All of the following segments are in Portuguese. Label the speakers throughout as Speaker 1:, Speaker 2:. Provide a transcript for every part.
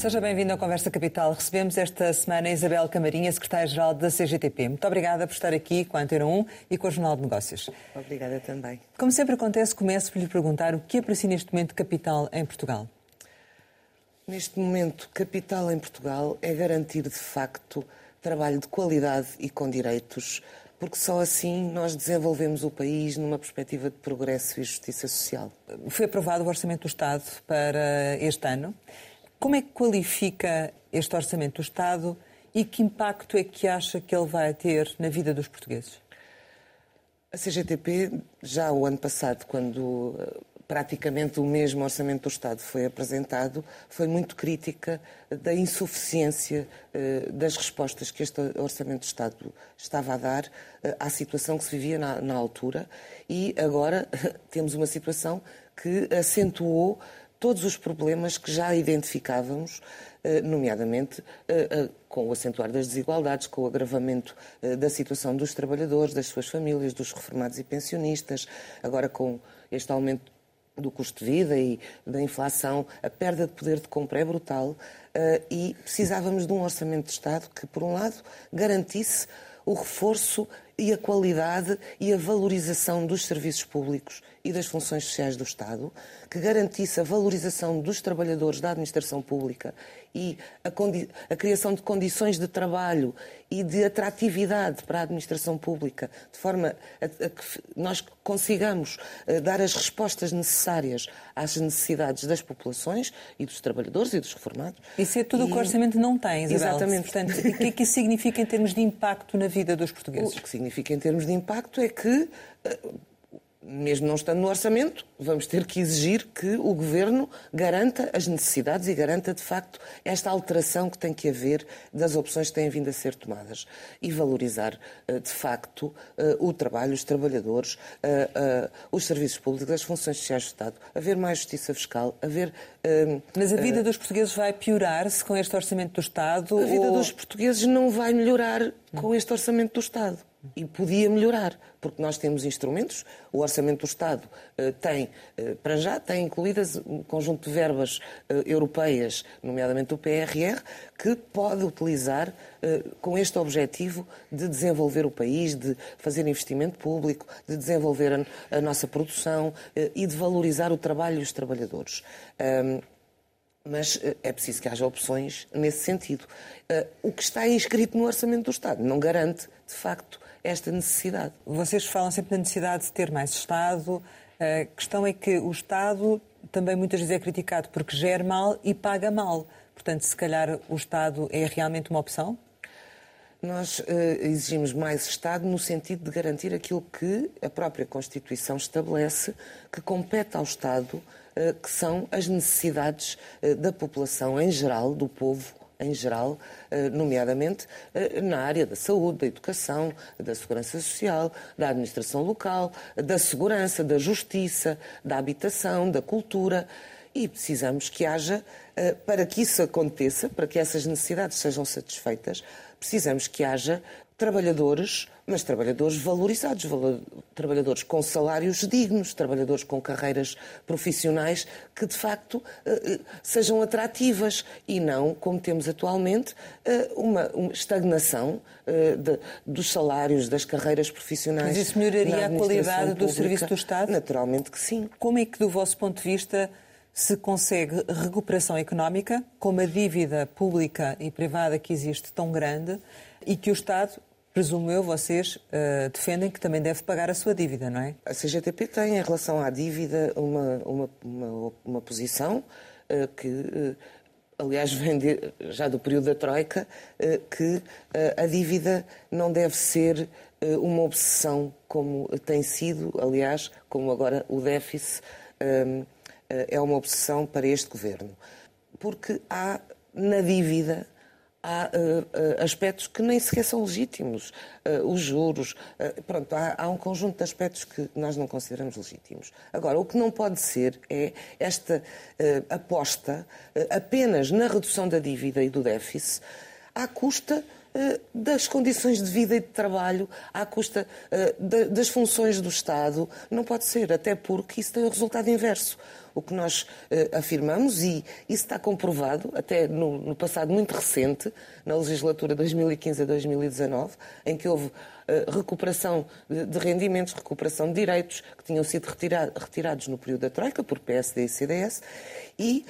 Speaker 1: Seja bem-vindo à Conversa Capital. Recebemos esta semana a Isabel Camarinha, secretária-geral da CGTP. Muito obrigada por estar aqui com a Antena 1 e com o Jornal de Negócios.
Speaker 2: Obrigada também.
Speaker 1: Como sempre acontece, começo por lhe perguntar o que é si neste momento capital em Portugal?
Speaker 2: Neste momento, capital em Portugal é garantir de facto trabalho de qualidade e com direitos, porque só assim nós desenvolvemos o país numa perspectiva de progresso e justiça social.
Speaker 1: Foi aprovado o Orçamento do Estado para este ano. Como é que qualifica este Orçamento do Estado e que impacto é que acha que ele vai ter na vida dos portugueses?
Speaker 2: A CGTP, já o ano passado, quando eh, praticamente o mesmo Orçamento do Estado foi apresentado, foi muito crítica da insuficiência eh, das respostas que este Orçamento do Estado estava a dar eh, à situação que se vivia na, altura e agora temos uma situação que acentuou todos os problemas que já identificávamos, eh, nomeadamente eh, eh, com o acentuar das desigualdades, com o agravamento da situação dos trabalhadores, das suas famílias, dos reformados e pensionistas, agora com este aumento do custo de vida e da inflação, a perda de poder de compra é brutal e precisávamos de um orçamento de Estado que, por um lado, garantisse o reforço e a qualidade e a valorização dos serviços públicos e das funções sociais do Estado, que garantisse a valorização dos trabalhadores da administração pública e a, a, criação de condições de trabalho e de atratividade para a administração pública, de forma a, a que nós consigamos uh, dar as respostas necessárias às necessidades das populações e dos trabalhadores e dos reformados.
Speaker 1: Isso é tudo o que o orçamento não tem, Isabel.
Speaker 2: Exatamente.
Speaker 1: Portanto, o que é que isso significa em termos de impacto na vida dos portugueses?
Speaker 2: O que significa em termos de impacto é que uh, mesmo não estando no orçamento, vamos ter que exigir que o governo garanta as necessidades e garanta, de facto, esta alteração que tem que haver das opções que têm vindo a ser tomadas e valorizar, eh, de facto, eh, o trabalho, os trabalhadores, eh, os serviços públicos, as funções sociais do Estado, haver mais justiça fiscal, haver.
Speaker 1: Mas a vida dos portugueses vai piorar-se com este orçamento do Estado?
Speaker 2: A vida ou... dos portugueses não vai melhorar com este orçamento do Estado e podia melhorar, porque nós temos instrumentos, o Orçamento do Estado uh, tem, uh, para já, tem incluídas um conjunto de verbas uh, europeias, nomeadamente o PRR, que pode utilizar com este objetivo de desenvolver o país, de fazer investimento público, de desenvolver a, a nossa produção e de valorizar o trabalho e os trabalhadores. mas é preciso que haja opções nesse sentido. o que está inscrito no Orçamento do Estado não garante, de facto, esta necessidade.
Speaker 1: Vocês falam sempre da necessidade de ter mais Estado. A questão é que o Estado também muitas vezes é criticado porque gera mal e paga mal. Portanto, se calhar o Estado é realmente uma opção?
Speaker 2: Nós uh, exigimos mais Estado no sentido de garantir aquilo que a própria Constituição estabelece, que compete ao Estado, uh, que são as necessidades uh, da população em geral, do povo, em geral, eh, nomeadamente eh, na área da saúde, da educação, da segurança social, da administração local, da segurança, da justiça, da habitação, da cultura. E precisamos que haja, eh, para que isso aconteça, para que essas necessidades sejam satisfeitas, precisamos que haja trabalhadores, mas trabalhadores valorizados, trabalhadores com salários dignos, trabalhadores com carreiras profissionais que de facto eh, eh, sejam atrativas e não, como temos atualmente, eh, uma, estagnação dos salários, das carreiras profissionais.
Speaker 1: Mas isso melhoraria a qualidade do serviço do Estado?
Speaker 2: Naturalmente que sim.
Speaker 1: Como é que, do vosso ponto de vista, se consegue recuperação económica com uma dívida pública e privada que existe tão grande e que o Estado presumo eu, vocês uh, defendem que também deve pagar a sua dívida, não é?
Speaker 2: A CGTP tem, em relação à dívida, uma, uma, uma, uma posição uh, que, uh, aliás, vem de, já do período da Troika, que a dívida não deve ser uma obsessão como tem sido, aliás, como agora o déficit é uma obsessão para este governo. Porque há na dívida há uh, uh, aspectos que nem sequer são legítimos. Uh, os juros, pronto, há, há, um conjunto de aspectos que nós não consideramos legítimos. Agora, o que não pode ser é esta aposta apenas na redução da dívida e do déficit à custa das condições de vida e de trabalho, à custa das funções do Estado. Não pode ser, até porque isso tem o resultado inverso o que nós uh, afirmamos, e isso está comprovado até no, passado muito recente, na legislatura 2015 a 2019, em que houve recuperação de, rendimentos, recuperação de direitos que tinham sido retira retirados no período da Troika por PSD e CDS, e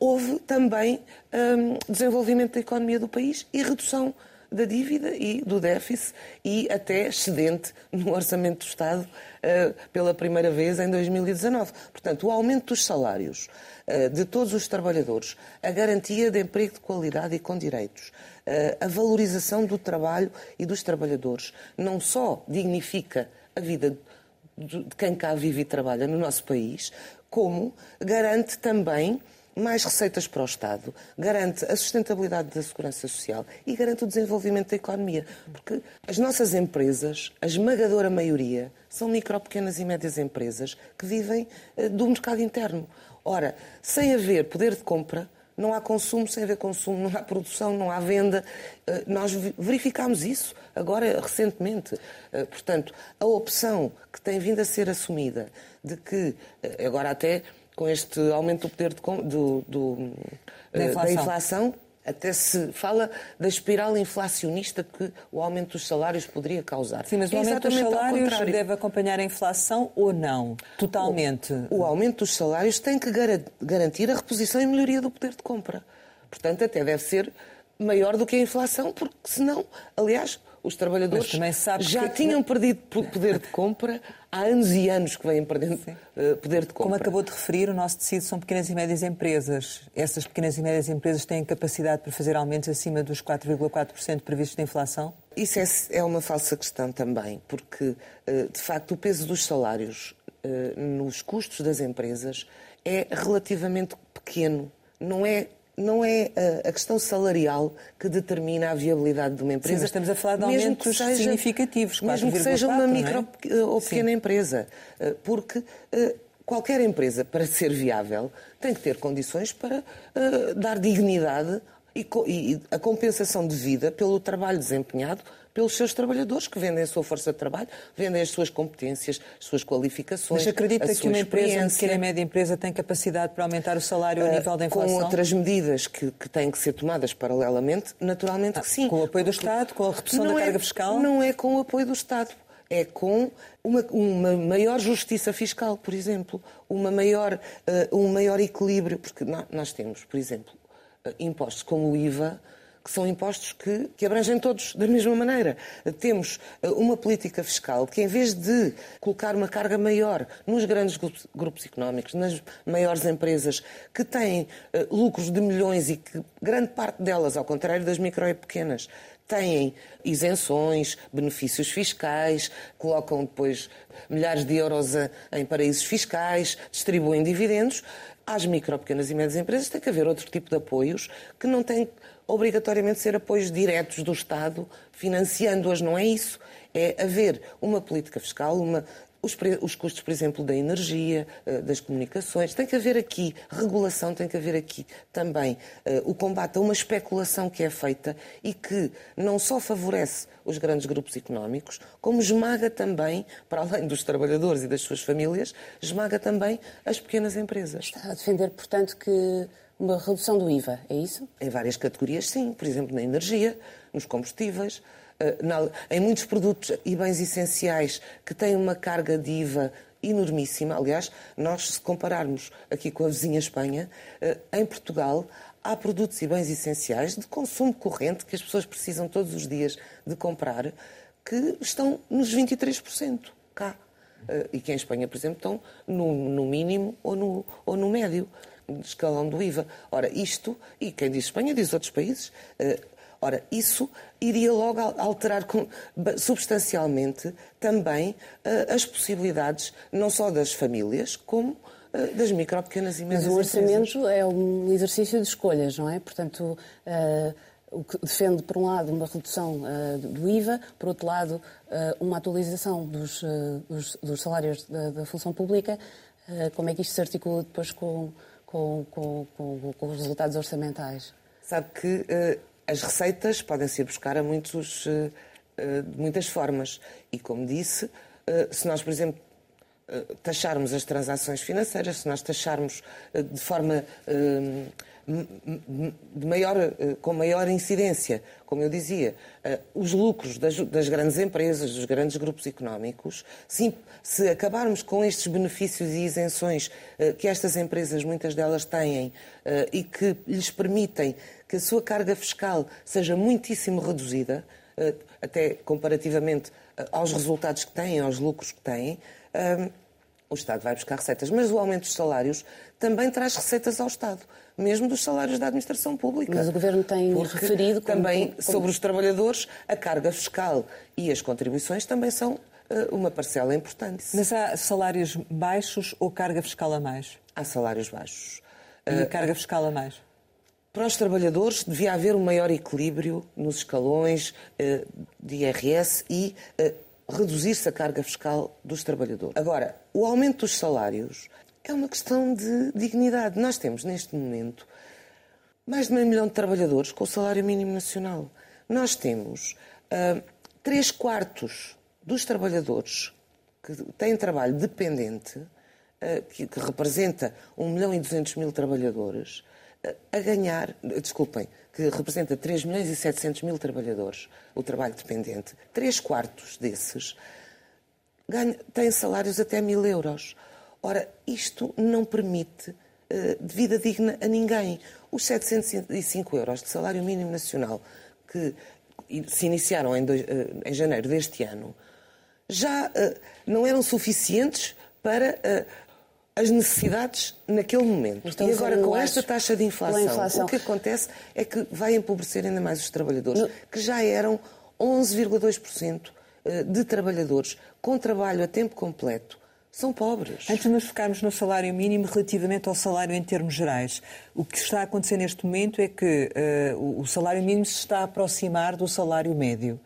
Speaker 2: houve também um, desenvolvimento da economia do país e redução da dívida e do déficit e até excedente no orçamento do Estado uh, pela primeira vez em 2019. Portanto, o aumento dos salários uh, de todos os trabalhadores, a garantia de emprego de qualidade e com direitos, uh, a valorização do trabalho e dos trabalhadores, não só dignifica a vida de quem cá vive e trabalha no nosso país, como garante também mais receitas para o Estado, garante a sustentabilidade da segurança social e garante o desenvolvimento da economia. Porque as nossas empresas, a esmagadora maioria, são micro, pequenas e médias empresas que vivem uh, do mercado interno. Ora, sem haver poder de compra, não há consumo, sem haver consumo, não há produção, não há venda. Uh, nós verificámos isso agora recentemente. Uh, portanto, a opção que tem vindo a ser assumida de que, agora até com este aumento do poder de, do, do, da, eh, inflação. da inflação, até se fala da espiral inflacionista que o aumento dos salários poderia causar.
Speaker 1: Sim, mas o é aumento dos salários deve acompanhar a inflação ou não? Totalmente.
Speaker 2: O, o, aumento dos salários tem que garantir a reposição e melhoria do poder de compra. Portanto, até deve ser maior do que a inflação, porque senão, aliás, os trabalhadores já que... tinham perdido poder de compra há anos e anos que vêm perdendo. Eh, poder de compra.
Speaker 1: Como acabou de referir, o nosso tecido são pequenas e médias empresas. Essas pequenas e médias empresas têm capacidade para fazer aumentos acima dos 4,4% previstos de inflação?
Speaker 2: Isso é, é uma falsa questão também, porque, eh, de facto, o peso dos salários eh, nos custos das empresas é relativamente pequeno. Não é não é a questão salarial que determina a viabilidade de uma empresa. Sim,
Speaker 1: mas estamos a falar de aumentos seja, significativos,
Speaker 2: Mesmo que seja uma micro é? ou pequena Sim. empresa. Eh, porque eh, qualquer empresa, para ser viável, tem que ter condições para eh, dar dignidade e a compensação de vida pelo trabalho desempenhado pelos seus trabalhadores que vendem a sua força de trabalho, vendem as suas competências, as suas qualificações.
Speaker 1: Mas acredita que uma empresa, uma pequena e média empresa, tem capacidade para aumentar o salário a ah, nível da inflação?
Speaker 2: Com outras medidas que, que têm que ser tomadas paralelamente, naturalmente ah, que sim.
Speaker 1: Com o apoio do Estado, com a redução da
Speaker 2: é,
Speaker 1: carga fiscal?
Speaker 2: Não é com o apoio do Estado é com uma, uma, maior justiça fiscal, por exemplo, uma maior, uh, um maior equilíbrio, porque nós temos, por exemplo, uh, impostos como o IVA, que são impostos que, que abrangem todos da mesma maneira. Temos eh, uma política fiscal que, em vez de colocar uma carga maior nos grandes grupos, económicos, nas maiores empresas que têm uh, lucros de milhões e que grande parte delas, ao contrário das micro e pequenas, têm isenções, benefícios fiscais, colocam depois milhares de euros em paraísos fiscais, distribuem dividendos. Às micro, pequenas e médias empresas tem que haver outro tipo de apoios que não têm obrigatoriamente ser apoios diretos do Estado, financiando-as, não é isso. É haver uma política fiscal, uma, os, os, custos, por exemplo, da energia, eh, das comunicações. Tem que haver aqui regulação, tem que haver aqui também uh, o combate a uma especulação que é feita e que não só favorece os grandes grupos económicos, como esmaga também, para além dos trabalhadores e das suas famílias, esmaga também as pequenas empresas.
Speaker 3: Está a defender, portanto, que uma redução do IVA, é isso?
Speaker 2: Em várias categorias, sim. Por exemplo, na energia, nos combustíveis, eh, em muitos produtos e bens essenciais que têm uma carga de IVA enormíssima. Aliás, nós, se compararmos aqui com a vizinha Espanha, eh, em Portugal há produtos e bens essenciais de consumo corrente que as pessoas precisam todos os dias de comprar que estão nos 23% cá. Eh, e que em Espanha, por exemplo, estão no, no mínimo ou no, ou no médio escalão do IVA. Ora, isto, e quem diz Espanha diz outros países, eh, ora, isso iria logo alterar substancialmente também eh, as possibilidades, não só das famílias, como eh, das micro, pequenas e médias
Speaker 3: Mas o orçamento empresas. é um exercício de escolhas, não é? Portanto, o que defende, por um lado, uma redução uh, do IVA, por outro lado, uh, uma atualização dos, uh, dos, dos salários da, da, função pública. como é que isto se articula depois com, com, com, com, com os resultados orçamentais?
Speaker 2: Sabe que uh, as receitas podem se buscar a muitos, uh, uh, de muitas formas. E, como disse, se nós, por exemplo, taxarmos as transações financeiras, se nós taxarmos de forma de maior, eh, com maior incidência, como eu dizia, eh, os lucros das, grandes empresas, dos grandes grupos económicos, se, se, acabarmos com estes benefícios e isenções eh, que estas empresas, muitas delas, têm e que lhes permitem que a sua carga fiscal seja muitíssimo reduzida, até comparativamente aos resultados que têm, aos lucros que têm, o Estado vai buscar receitas. Mas o aumento dos salários também traz receitas ao Estado mesmo dos salários da administração pública.
Speaker 3: Mas o Governo tem referido...
Speaker 2: Como, também como... sobre os trabalhadores, a carga fiscal e as contribuições também são uh, uma parcela importante.
Speaker 1: Mas há salários baixos ou carga fiscal a mais?
Speaker 2: Há salários baixos.
Speaker 1: E uh, carga fiscal a mais?
Speaker 2: Para os trabalhadores devia haver um maior equilíbrio nos escalões uh, de IRS e reduzir-se a carga fiscal dos trabalhadores. Agora, o aumento dos salários é uma questão de dignidade. Nós temos, neste momento, mais de meio milhão de trabalhadores com o salário mínimo nacional. Nós temos uh, três quartos dos trabalhadores que têm trabalho dependente, uh, que, que, representa 1 milhão e 200 mil trabalhadores, a ganhar, desculpem, que representa 3 milhões e 700 mil trabalhadores, o trabalho dependente. Três quartos desses ganham, têm salários até mil euros. Ora, isto não permite uh, vida digna a ninguém. Os 705 euros de salário mínimo nacional que se iniciaram em, dois, uh, em janeiro deste ano já uh, não eram suficientes para as necessidades naquele momento. e agora, com esta taxa de inflação, inflação, o que acontece é que vai empobrecer ainda mais os trabalhadores, no... que já eram 11,2% de trabalhadores com trabalho a tempo completo são pobres.
Speaker 1: Antes de nos focarmos no salário mínimo relativamente ao salário em termos gerais, o que está a acontecer neste momento é que uh, o salário mínimo se está a aproximar do salário médio.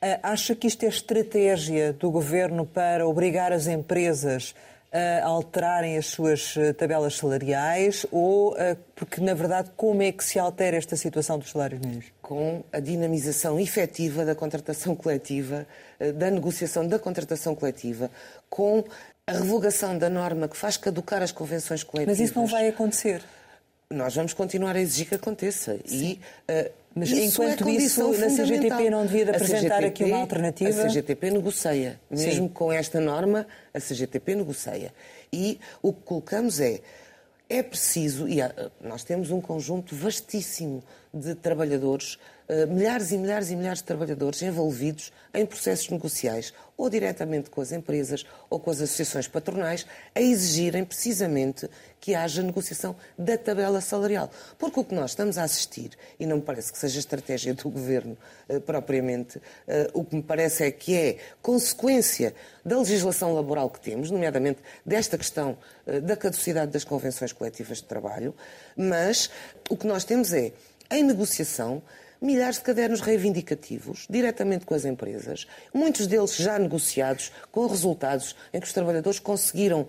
Speaker 1: Uh, acha que isto é estratégia do governo para obrigar as empresas a alterarem as suas eh, tabelas salariais ou porque, na verdade, como é que se altera esta situação dos salários mínimos?
Speaker 2: Com a dinamização efetiva da contratação coletiva, da negociação da contratação coletiva, com a revogação da norma que faz caducar as convenções coletivas.
Speaker 1: Mas isso não vai acontecer.
Speaker 2: Nós vamos continuar a exigir que aconteça.
Speaker 1: Sim. E, uh, mas isso enquanto é isso, a CGTP não devia de apresentar CGTP, aqui uma alternativa?
Speaker 2: A CGTP negocia. Mesmo Sim. com esta norma, a CGTP negocia. E o que colocamos é, é preciso, e nós temos um conjunto vastíssimo de trabalhadores eh, milhares e milhares e milhares de trabalhadores envolvidos em processos negociais, ou diretamente com as empresas ou com as associações patronais, a exigirem precisamente que haja negociação da tabela salarial. Porque o que nós estamos a assistir, e não me parece que seja estratégia do governo uh, propriamente, uh, o que me parece é que é consequência da legislação laboral que temos, nomeadamente desta questão uh, da caducidade das convenções coletivas de trabalho, mas o que nós temos é, em negociação, milhares de cadernos reivindicativos, diretamente com as empresas, muitos deles já negociados, com resultados em que os trabalhadores conseguiram uh,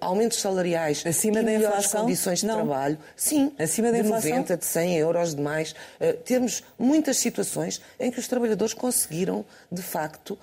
Speaker 2: aumentos salariais
Speaker 1: Acima e da melhores inflação?
Speaker 2: condições de
Speaker 1: Não.
Speaker 2: trabalho. Sim,
Speaker 1: Acima da
Speaker 2: de
Speaker 1: inflação?
Speaker 2: 90, de 100 euros de mais. Uh, temos muitas situações em que os trabalhadores conseguiram, de facto,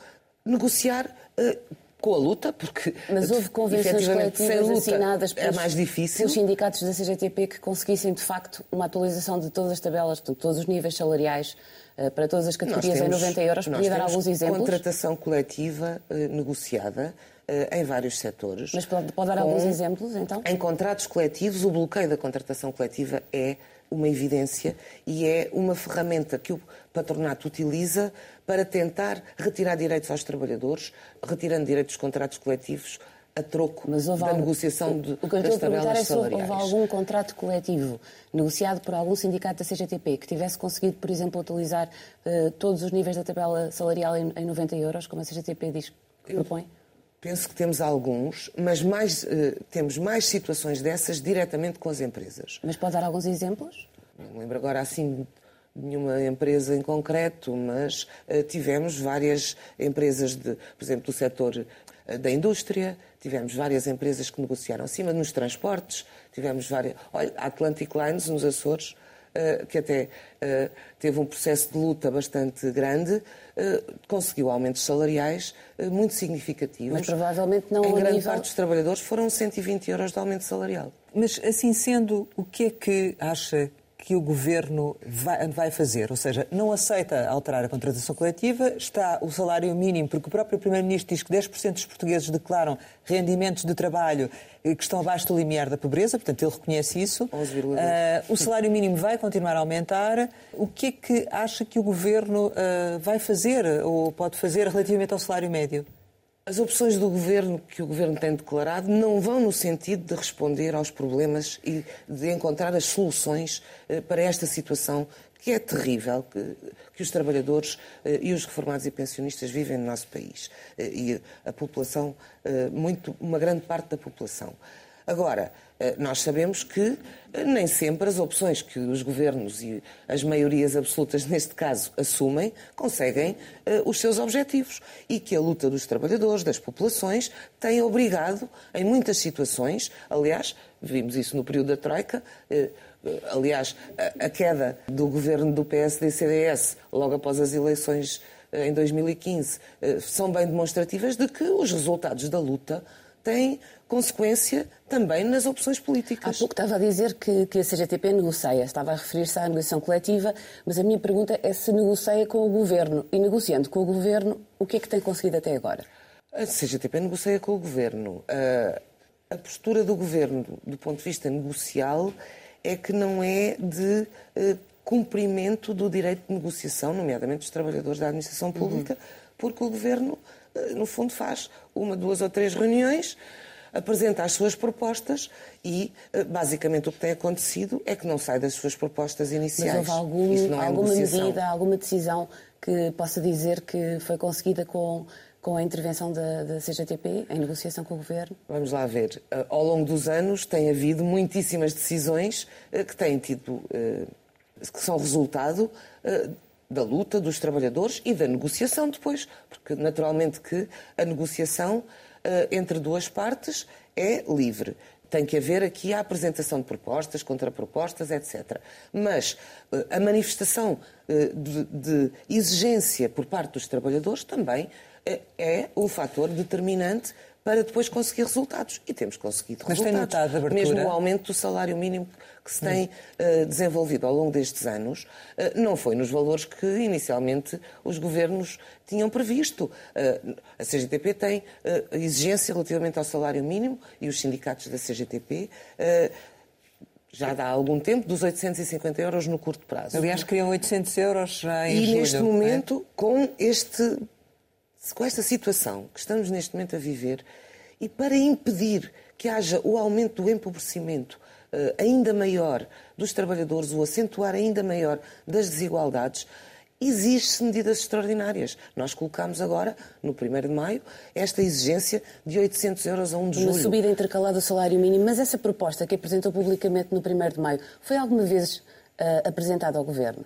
Speaker 2: negociar uh, com a luta, porque
Speaker 3: Mas houve convenções coletivas
Speaker 2: luta,
Speaker 3: assinadas
Speaker 2: é pelos, é mais difícil.
Speaker 3: pelos sindicatos da CGTP que conseguissem, de facto, uma atualização de todas as tabelas, de todos os níveis salariais uh, para todas as categorias temos, em 90 euros. Podia dar alguns exemplos?
Speaker 2: contratação coletiva uh, negociada uh, em vários setores.
Speaker 3: Mas pode, pode dar alguns exemplos, então?
Speaker 2: Em contratos coletivos, o bloqueio da contratação coletiva é uma evidência e é uma ferramenta que o patronato utiliza para tentar retirar direitos aos trabalhadores, retirando direitos dos contratos coletivos a troco da algum, negociação de,
Speaker 3: o que eu
Speaker 2: das tabelas
Speaker 3: é
Speaker 2: se houve
Speaker 3: algum contrato coletivo negociado por algum sindicato da CGTP que tivesse conseguido, por exemplo, utilizar uh, todos os níveis da tabela salarial em, em 90 euros, como a CGTP diz que propõe?
Speaker 2: Penso que temos alguns, mas mais, uh, temos mais situações dessas diretamente com as empresas.
Speaker 3: Mas pode dar alguns exemplos?
Speaker 2: Não lembro agora assim nenhuma empresa em concreto, mas uh, tivemos várias empresas, de, por exemplo, do setor uh, da indústria, tivemos várias empresas que negociaram acima nos transportes, tivemos várias. Olha, Atlantic Lines nos Açores eh, que até eh, teve um processo de luta bastante grande, eh, conseguiu aumentos salariais muito significativos.
Speaker 3: Mas provavelmente não
Speaker 2: Em grande
Speaker 3: nível...
Speaker 2: parte dos trabalhadores foram 120 euros de aumento salarial.
Speaker 1: Mas, assim sendo, o que é que acha que o governo vai, vai, fazer, ou seja, não aceita alterar a contratação coletiva, está o salário mínimo, porque o próprio Primeiro-Ministro diz que 10% dos portugueses declaram rendimentos de trabalho que estão abaixo do limiar da pobreza, portanto ele reconhece isso. Uh, o salário mínimo vai continuar a aumentar. O que é que acha que o governo uh, vai fazer ou pode fazer relativamente ao salário médio?
Speaker 2: As opções do governo que o governo tem declarado não vão no sentido de responder aos problemas e de encontrar as soluções eh, para esta situação que é terrível que, que os trabalhadores eh, e os reformados e pensionistas vivem no nosso país eh, e a população muito uma grande parte da população. Agora, eh, nós sabemos que eh, nem sempre as opções que os governos e as maiorias absolutas, neste caso, assumem, conseguem uh, os seus objetivos. E que a luta dos trabalhadores, das populações, tem obrigado, em muitas situações, aliás, vimos isso no período da Troika, aliás, a, queda do governo do PSD-CDS, logo após as eleições em 2015, são bem demonstrativas de que os resultados da luta têm consequência também nas opções políticas.
Speaker 3: Há pouco estava a dizer que, que a CGTP negocia, estava a referir-se à negociação coletiva, mas a minha pergunta é se negocia com o Governo. E negociando com o Governo, o que é que tem conseguido até agora?
Speaker 2: A CGTP negocia com o Governo. A, a postura do Governo, do ponto de vista negocial, é que não é de uh, cumprimento do direito de negociação, nomeadamente dos trabalhadores da administração pública, uhum. porque o Governo, uh, no fundo, faz uma, duas ou três reuniões apresenta as suas propostas e, eh, basicamente, o que tem acontecido é que não sai das suas propostas iniciais.
Speaker 3: Mas houve algum, é alguma medida, alguma decisão que possa dizer que foi conseguida com, com a intervenção da, da, CGTP em negociação com o Governo?
Speaker 2: Vamos lá ver. Eh, ao longo dos anos tem havido muitíssimas decisões eh, que têm tido, que são resultado da luta dos trabalhadores e da negociação depois, porque naturalmente que a negociação entre duas partes é livre. Tem que haver aqui a apresentação de propostas, contrapropostas, etc. Mas eh, a manifestação eh, de, de exigência por parte dos trabalhadores também é um fator determinante para depois conseguir resultados. E temos conseguido Mas resultados.
Speaker 1: Tem
Speaker 2: Mesmo o aumento do salário mínimo que se tem uh, desenvolvido ao longo destes anos uh, não foi nos valores que inicialmente os governos tinham previsto. Uh, a CGTP tem exigência relativamente ao salário mínimo e os sindicatos da CGTP já dá algum tempo, dos 850 euros no curto prazo.
Speaker 1: Aliás, queriam 800 euros já em
Speaker 2: E
Speaker 1: julho,
Speaker 2: neste momento, é? com este com esta situação que estamos neste momento a viver e para impedir que haja o aumento do empobrecimento uh, ainda maior dos trabalhadores, o acentuar ainda maior das desigualdades, exige-se medidas extraordinárias. Nós colocamos agora, no 1 de maio, esta exigência de 800 euros a 1 de julho.
Speaker 3: Uma subida intercalada do salário mínimo, mas essa proposta que apresentou publicamente no 1 de maio foi alguma vez uh, apresentada ao Governo?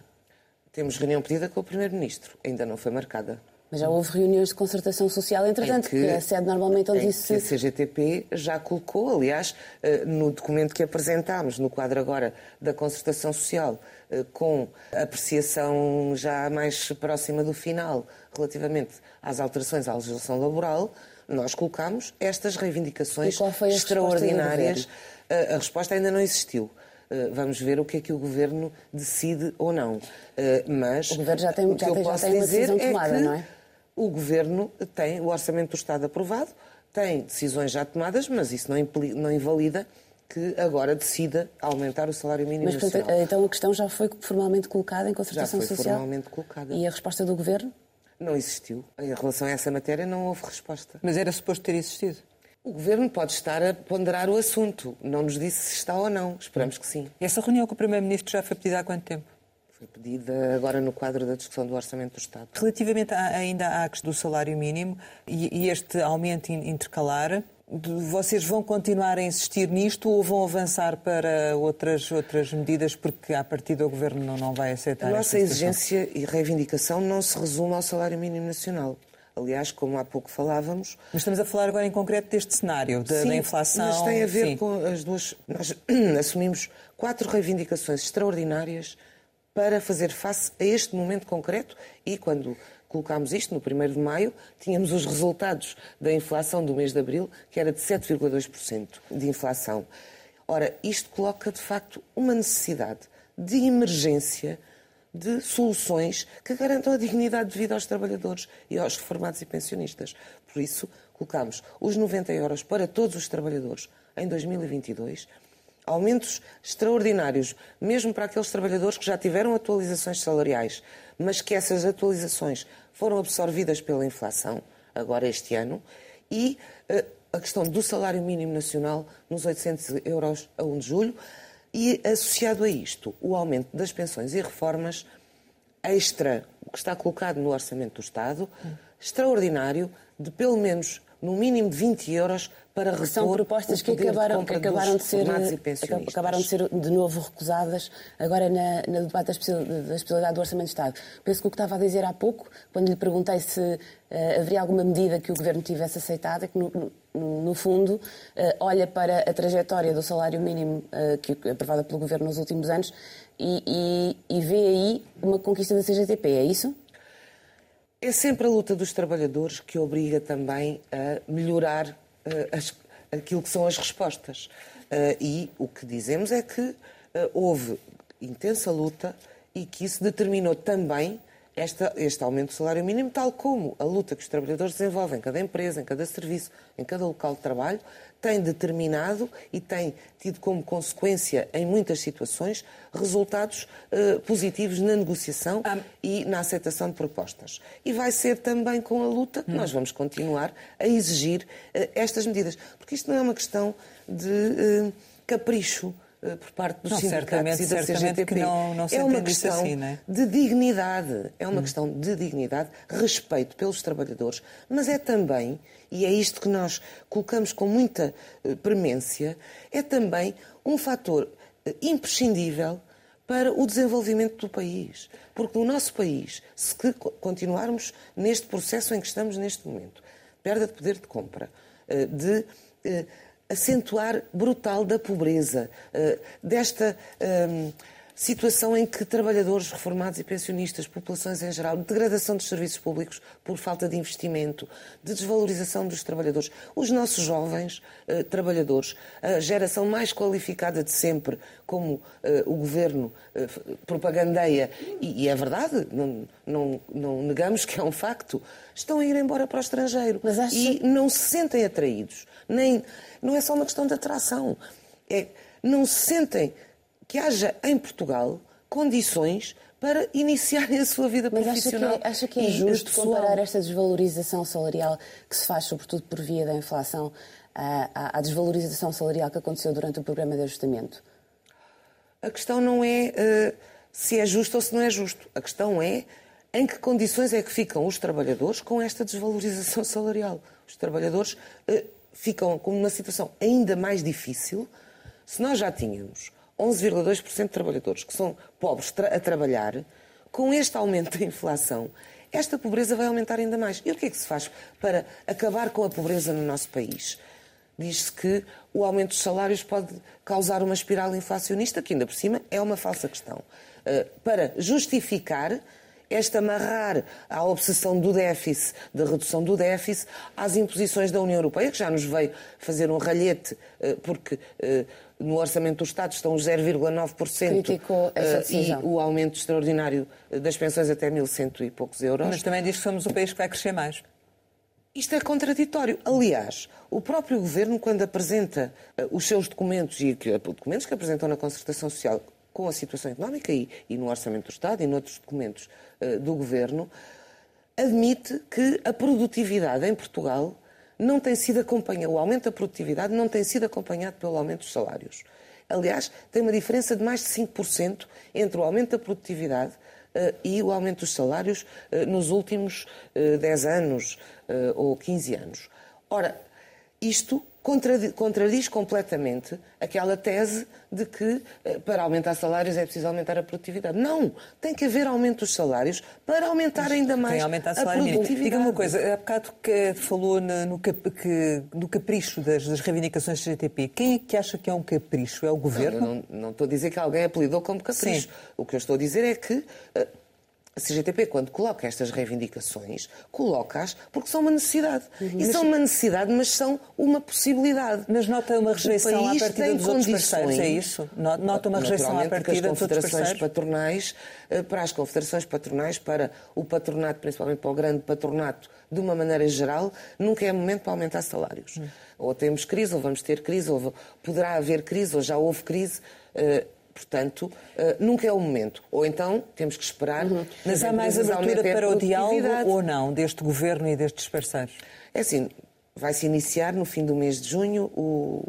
Speaker 2: Temos reunião pedida com o Primeiro-Ministro, ainda não foi marcada.
Speaker 3: Mas já houve reuniões de concertação social, entretanto, que, que é a sede normalmente onde isso
Speaker 2: se... a CGTP já colocou, aliás, eh, no documento que apresentámos, no quadro agora da concertação social, eh, com apreciação já mais próxima do final, relativamente às alterações à legislação laboral, nós colocamos estas reivindicações extraordinárias. A, eh, a resposta ainda não existiu. Vamos ver o que é que o Governo decide ou não. Mas
Speaker 3: o Governo já tem, já já tem uma decisão é tomada,
Speaker 2: é
Speaker 3: não é?
Speaker 2: O Governo tem o Orçamento do Estado aprovado, tem decisões já tomadas, mas isso não, não invalida que agora decida aumentar o salário mínimo
Speaker 3: mas, portanto,
Speaker 2: nacional.
Speaker 3: Então a questão já foi formalmente colocada em concertação
Speaker 2: já foi
Speaker 3: social?
Speaker 2: formalmente colocada.
Speaker 3: E a resposta do Governo?
Speaker 2: Não existiu. Em relação a essa matéria não houve resposta.
Speaker 1: Mas era suposto ter existido?
Speaker 2: O Governo pode estar a ponderar o assunto. Não nos disse se está ou não. Esperamos que sim.
Speaker 1: E essa reunião com o Primeiro-Ministro já foi pedida há quanto tempo?
Speaker 2: Foi pedida agora no quadro da discussão do Orçamento do Estado.
Speaker 1: Relativamente a, ainda à questão do salário mínimo e, e este aumento intercalar, vocês vão continuar a insistir nisto ou vão avançar para outras, outras medidas porque, a partir do Governo, não, não vai aceitar
Speaker 2: A nossa exigência e reivindicação não se resume ao salário mínimo nacional. Aliás, como há pouco falávamos.
Speaker 1: Mas estamos a falar agora em concreto deste cenário, da,
Speaker 2: sim,
Speaker 1: da inflação.
Speaker 2: Mas tem a ver
Speaker 1: sim.
Speaker 2: com as duas. Nós assumimos quatro reivindicações extraordinárias para fazer face a este momento concreto e quando colocámos isto no 1 de maio, tínhamos os resultados da inflação do mês de abril, que era de 7,2% de inflação. Ora, isto coloca de facto uma necessidade de emergência de soluções que garantam a dignidade de vida aos trabalhadores e aos reformados e pensionistas. Por isso, colocamos os 90 euros para todos os trabalhadores em 2022, aumentos extraordinários, mesmo para aqueles trabalhadores que já tiveram atualizações salariais, mas que essas atualizações foram absorvidas pela inflação, agora este ano, e uh, a questão do salário mínimo nacional nos 800 euros a 1 de julho, e, associado a isto, o aumento das pensões e reformas extra, que está colocado no Orçamento do Estado, extraordinário, de pelo menos, no mínimo, de 20 euros para repor
Speaker 3: São propostas que acabaram,
Speaker 2: de,
Speaker 3: que acabaram de ser
Speaker 2: eh,
Speaker 3: acabaram de ser de novo recusadas agora na, na debate da especialidade do Orçamento de Estado. Penso que o que estava a dizer há pouco, quando lhe perguntei se uh, haveria alguma medida que o Governo tivesse aceitado, é que no, no, no fundo uh, olha para a trajetória do salário mínimo uh, que é aprovada pelo Governo nos últimos anos e, e, e vê aí uma conquista da CGTP, é isso?
Speaker 2: É sempre a luta dos trabalhadores que obriga também a melhorar eh, as, aquilo que são as respostas. Uh, e o que dizemos é que uh, houve intensa luta e que isso determinou também esta, este aumento do salário mínimo, tal como a luta que os trabalhadores desenvolvem em cada empresa, em cada serviço, em cada local de trabalho, tem determinado e tem tido como consequência, em muitas situações, resultados uh, positivos na negociação ah. e na aceitação de propostas. E vai ser também com a luta que hum. nós vamos continuar a exigir uh, estas medidas. Porque isto não é uma questão de uh, capricho por parte dos não, sindicatos e da CGTP.
Speaker 1: Não, não
Speaker 2: é uma
Speaker 1: questão assim,
Speaker 2: é? de dignidade, é uma hum. questão de dignidade, respeito pelos trabalhadores, mas é também, e é isto que nós colocamos com muita uh, premência, é também um fator uh, imprescindível para o desenvolvimento do país. Porque no nosso país, se continuarmos neste processo em que estamos neste momento, perda de poder de compra, de acentuar brutal da pobreza, eh, desta ehm, situação em que trabalhadores reformados e pensionistas, populações em geral, degradação dos serviços públicos por falta de investimento, de desvalorização dos trabalhadores. Os nossos jovens uh, trabalhadores, a geração mais qualificada de sempre, como uh, o governo uh, propagandeia, e, e, é verdade, não, não, não, negamos que é um facto, estão a ir embora para o estrangeiro acha... e não se sentem atraídos. Nem, não é só uma questão de atração. É, não se sentem que haja em Portugal condições para iniciarem a sua vida
Speaker 3: Mas
Speaker 2: profissional.
Speaker 3: Mas acha que é, acha que é justo pessoal. comparar esta desvalorização salarial que se faz, sobretudo por via da inflação, à, à desvalorização salarial que aconteceu durante o programa de ajustamento?
Speaker 2: A questão não é uh, se é justo ou se não é justo. A questão é em que condições é que ficam os trabalhadores com esta desvalorização salarial. Os trabalhadores uh, ficam com uma situação ainda mais difícil se nós já tínhamos 11,2% de trabalhadores que são pobres a trabalhar, com este aumento da inflação, esta pobreza vai aumentar ainda mais. E o que é que se faz para acabar com a pobreza no nosso país? Diz-se que o aumento dos salários pode causar uma espiral inflacionista, que ainda por cima é uma falsa questão. Uh, para justificar este amarrar à obsessão do déficit, da redução do déficit, às imposições da União Europeia, que já nos veio fazer um ralhete, uh, porque uh, no orçamento do Estado estão os 0,9%
Speaker 3: uh,
Speaker 2: e o aumento extraordinário das pensões até 1.100 e poucos euros.
Speaker 1: Mas também diz que somos o país que vai crescer mais.
Speaker 2: Isto é contraditório. Aliás, o próprio Governo, quando apresenta uh, os seus documentos, e que, documentos que apresentam na concertação social com a situação económica e, e no Orçamento do Estado e noutros documentos uh, do Governo, admite que a produtividade em Portugal não tem sido acompanhado, o aumento da produtividade não tem sido acompanhado pelo aumento dos salários. Aliás, tem uma diferença de mais de 5% entre o aumento da produtividade uh, e o aumento dos salários uh, nos últimos uh, 10 anos ou 15 anos. Ora, isto contradiz completamente aquela tese de que eh, para aumentar salários é preciso aumentar a produtividade. Não, tem que haver aumento dos salários para aumentar ainda mais
Speaker 1: aumentar
Speaker 2: a produtividade.
Speaker 1: Diga uma coisa, há bocado que falou no, no capricho das, das, reivindicações do GTP. Quem é que acha que é um capricho? É o governo?
Speaker 2: Não, não, não estou a dizer que alguém apelidou como capricho. Sim. O que eu estou a dizer é que eh, a CGTP, quando coloca estas reivindicações, coloca-as porque são uma necessidade. Uhum. E são uma necessidade, mas são uma possibilidade.
Speaker 1: Mas nota uma rejeição à partida dos outros parceiros, é isso? Nota uma rejeição à partida dos outros parceiros?
Speaker 2: patronais, eh, para as confederações patronais, para o patronato, principalmente para o grande patronato, de uma maneira geral, nunca é momento para aumentar salários. Uhum. Ou temos crise, ou vamos ter crise, ou poderá haver crise, ou já houve crise. Eh, Portanto, uh, nunca é o momento. Ou então temos que esperar. Uhum.
Speaker 1: Mas há mais abertura para o diálogo ou não, deste governo e destes parceiros?
Speaker 2: É assim, vai-se iniciar no fim do mês de junho o,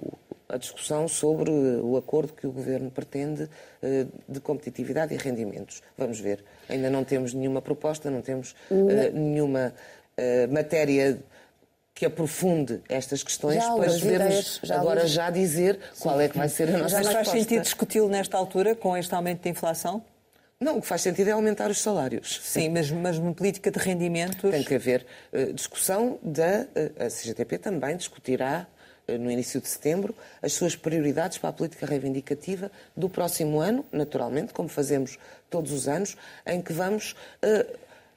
Speaker 2: a discussão sobre o acordo que o governo pretende uh, de competitividade e rendimentos. Vamos ver. Ainda não temos nenhuma proposta, não temos nenhuma matéria que aprofunde estas questões já para podermos já agora já dizer Sim. qual é que vai ser a nossa
Speaker 1: Mas
Speaker 2: resposta.
Speaker 1: faz sentido discuti-lo nesta altura, com este aumento de inflação?
Speaker 2: Não, o que faz sentido é aumentar os salários.
Speaker 1: Sim, mas, mas uma política de rendimentos...
Speaker 2: Tem que haver uh, discussão da... Uh, a CGTP também discutirá uh, no início de setembro as suas prioridades para a política reivindicativa do próximo ano, naturalmente, como fazemos todos os anos, em que vamos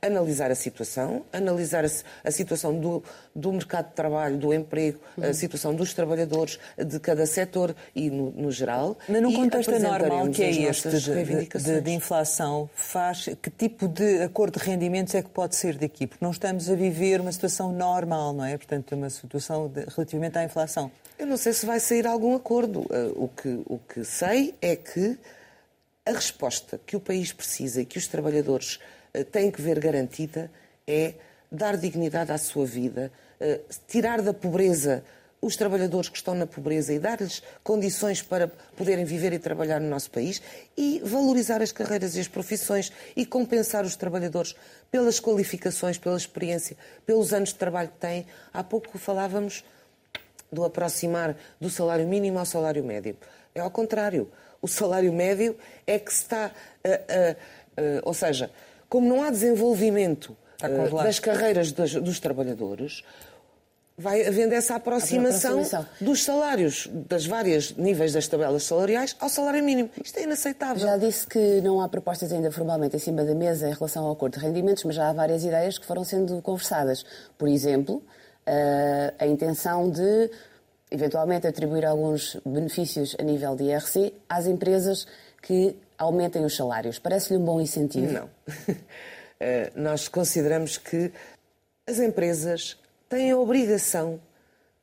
Speaker 2: analisar a situação, analisar a, a situação do, do, mercado de trabalho, do emprego, uhum. a situação dos trabalhadores de cada setor e no, no geral.
Speaker 1: Mas num contexto anormal que é este de, de, de, inflação, faz que tipo de acordo de rendimentos é que pode ser daqui? Porque não estamos a viver uma situação normal, não é? Portanto, uma situação de, relativamente à inflação.
Speaker 2: Eu não sei se vai sair algum acordo. Uh, o, que, o que sei é que a resposta que o país precisa e que os trabalhadores eh, tem que ver garantida é dar dignidade à sua vida, eh, tirar da pobreza os trabalhadores que estão na pobreza e dar-lhes condições para poderem viver e trabalhar no nosso país e valorizar as carreiras e as profissões e compensar os trabalhadores pelas qualificações, pela experiência, pelos anos de trabalho que têm. Há pouco falávamos do aproximar do salário mínimo ao salário médio. É ao contrário. O salário médio é que está. Uh, uh, uh, ou seja, como não há desenvolvimento uh, das carreiras dos, dos, trabalhadores, vai havendo essa aproximação, dos salários das várias níveis das tabelas salariais ao salário mínimo. Isto é inaceitável.
Speaker 3: Já disse que não há propostas ainda formalmente em cima da mesa em relação ao acordo de rendimentos, mas já há várias ideias que foram sendo conversadas. Por exemplo, uh, a intenção de eventualmente atribuir alguns benefícios a nível de IRC às empresas que aumentem os salários. Parece-lhe um bom incentivo?
Speaker 2: Não. Eh, nós consideramos que as empresas têm a obrigação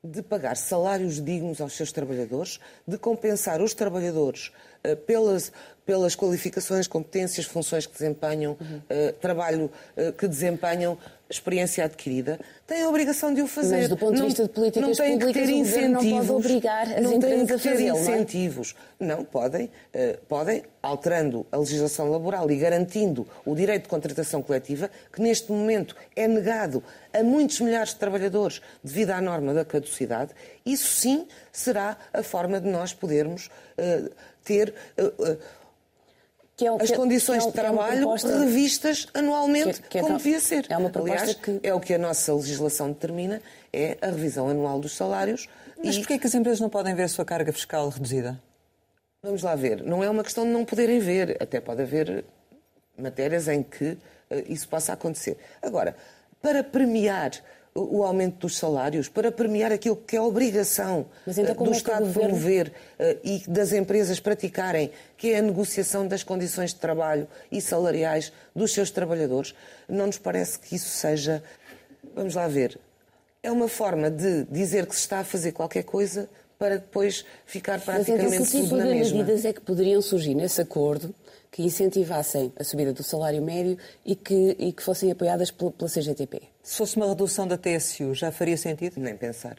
Speaker 2: de pagar salários dignos aos seus trabalhadores, de compensar os trabalhadores uh, pelas, pelas qualificações, competências, funções que desempenham, uhum. uh, trabalho uh, que desempenham, experiência adquirida, têm a obrigação de o fazer.
Speaker 3: Mas do ponto de vista de políticas
Speaker 2: não têm
Speaker 3: públicas,
Speaker 2: ter incentivos,
Speaker 3: não pode obrigar as
Speaker 2: não têm
Speaker 3: que ter
Speaker 2: incentivos. Não, é? não podem, uh, podem, alterando a legislação laboral e garantindo o direito de contratação coletiva, que neste momento é negado a muitos milhares de trabalhadores devido à norma da caducidade, isso sim será a forma de nós podermos uh, ter. Uh, que é as é- condições é, de trabalho revistas anualmente, que, que como devia ser.
Speaker 3: É uma proposta
Speaker 2: Aliás,
Speaker 3: que...
Speaker 2: é o que a nossa legislação determina, é a revisão anual dos salários.
Speaker 1: Mas e... porquê é que as empresas não podem ver a sua carga fiscal reduzida?
Speaker 2: Vamos lá ver. Não é uma questão de não poderem ver. Até pode haver matérias em que uh, isso possa acontecer. Agora, para premiar o aumento dos salários, para premiar aquilo que é obrigação então, eh, do é Estado governo... promover uh, e das empresas praticarem, que é a negociação das condições de trabalho e salariais dos seus trabalhadores, não nos parece que isso seja. Vamos lá ver. É uma forma de dizer que se está a fazer qualquer coisa para depois ficar praticamente Mas então, que tipo
Speaker 3: de
Speaker 2: mesma.
Speaker 3: medidas é que poderiam surgir nesse acordo que incentivassem a subida do salário médio e que, e que fossem apoiadas pela, pela CGTP?
Speaker 1: Se fosse uma redução da TSU, já faria sentido?
Speaker 2: Nem pensar.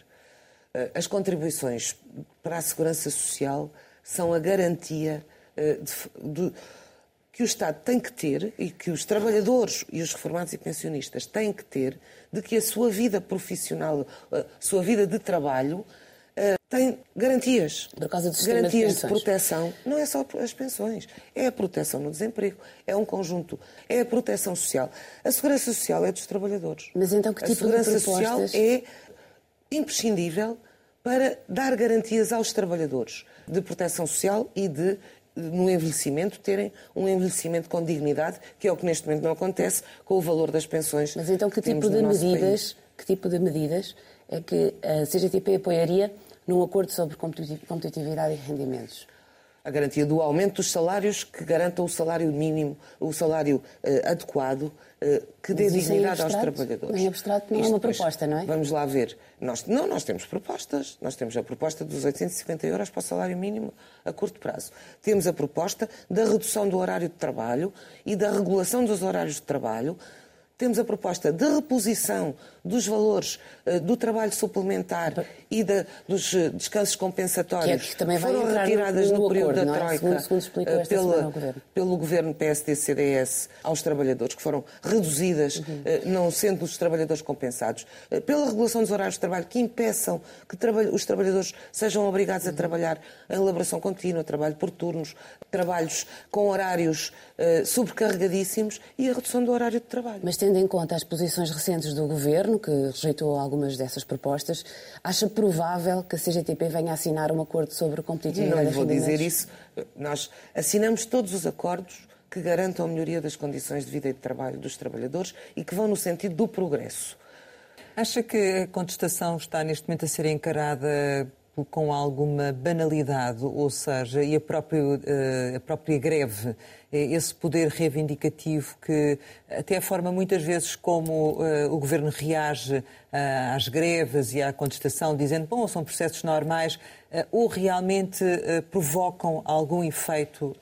Speaker 2: Eh, as contribuições para a segurança social são a garantia eh, de, de, que o Estado tem que ter e que os trabalhadores e os reformados e pensionistas têm que ter de que a sua vida profissional, a sua vida de trabalho, tem garantias.
Speaker 3: Por causa do
Speaker 2: garantias
Speaker 3: de,
Speaker 2: de, proteção. Não é só as pensões, é a proteção no desemprego, é um conjunto, é a proteção social. A segurança social é dos trabalhadores.
Speaker 3: Mas então que tipo
Speaker 2: a segurança
Speaker 3: de
Speaker 2: social é imprescindível para dar garantias aos trabalhadores de proteção social e de no envelhecimento, terem um envelhecimento com dignidade, que é o que neste momento não acontece com o valor das pensões.
Speaker 3: Mas então que, tipo de medidas, que tipo de medidas é que a CGTP apoiaria num acordo sobre competitividade e rendimentos?
Speaker 2: A garantia do aumento dos salários que garanta o salário mínimo, o salário uh, adequado, uh, que dê dignidade aos trabalhadores.
Speaker 3: Em abstrato não é uma proposta, não é?
Speaker 2: Vamos lá ver. Nós, não, nós temos propostas. Nós temos a proposta dos 850 euros para o salário mínimo a curto prazo. Temos a proposta da redução do horário de trabalho e da regulação dos horários de trabalho temos a proposta de reposição dos valores uh, do trabalho suplementar e da, dos uh, descansos compensatórios
Speaker 3: que, é que também
Speaker 2: foram retiradas no, no, período acordo, da Troika segundo, segundo explicou uh, pela, governo. pelo governo PSD-CDS aos trabalhadores, que foram reduzidas, uhum. não sendo os trabalhadores compensados, pela regulação dos horários de trabalho que impeçam que os trabalhadores sejam obrigados uhum. a trabalhar em elaboração contínua, trabalho por turnos, trabalhos com horários sobrecarregadíssimos e a redução do horário de trabalho.
Speaker 3: Mas tendo em conta as posições recentes do Governo, que rejeitou algumas dessas propostas, acha provável que a CGTP venha a assinar um acordo sobre competitividade?
Speaker 2: Não lhe vou dizer isso. Nós assinamos todos os acordos que garantam a melhoria das condições de vida e de trabalho dos trabalhadores e que vão no sentido do progresso.
Speaker 1: Acha que a contestação está neste momento a ser encarada com alguma banalidade, ou seja, e a própria, eh, a própria greve, eh, esse poder reivindicativo que até a forma muitas vezes como eh, o governo reage às greves e à contestação, dizendo, bom, são processos normais, ou realmente provocam algum efeito,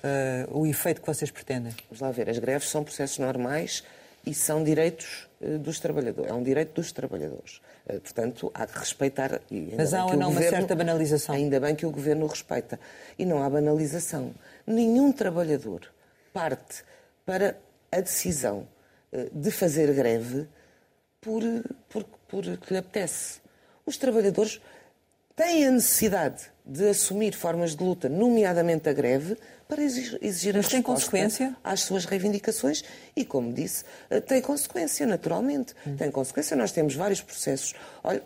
Speaker 1: o efeito que vocês pretendem?
Speaker 2: Vamos lá ver, as greves são processos normais e são direitos dos trabalhadores, é um direito dos trabalhadores. Eh, portanto, há que respeitar.
Speaker 1: Mas há ou não governo, uma certa banalização?
Speaker 2: Ainda bem que o governo respeita. E não há banalização. Nenhum trabalhador parte para a decisão eh, de fazer greve por, por, por que lhe apetece. Os trabalhadores têm a necessidade de assumir formas de luta, nomeadamente a greve, para exigir,
Speaker 1: Mas tem consequência?
Speaker 2: às suas reivindicações e, como disse, eh, tem consequência, naturalmente. Hum. Tem consequência. Nós temos vários processos. Olha,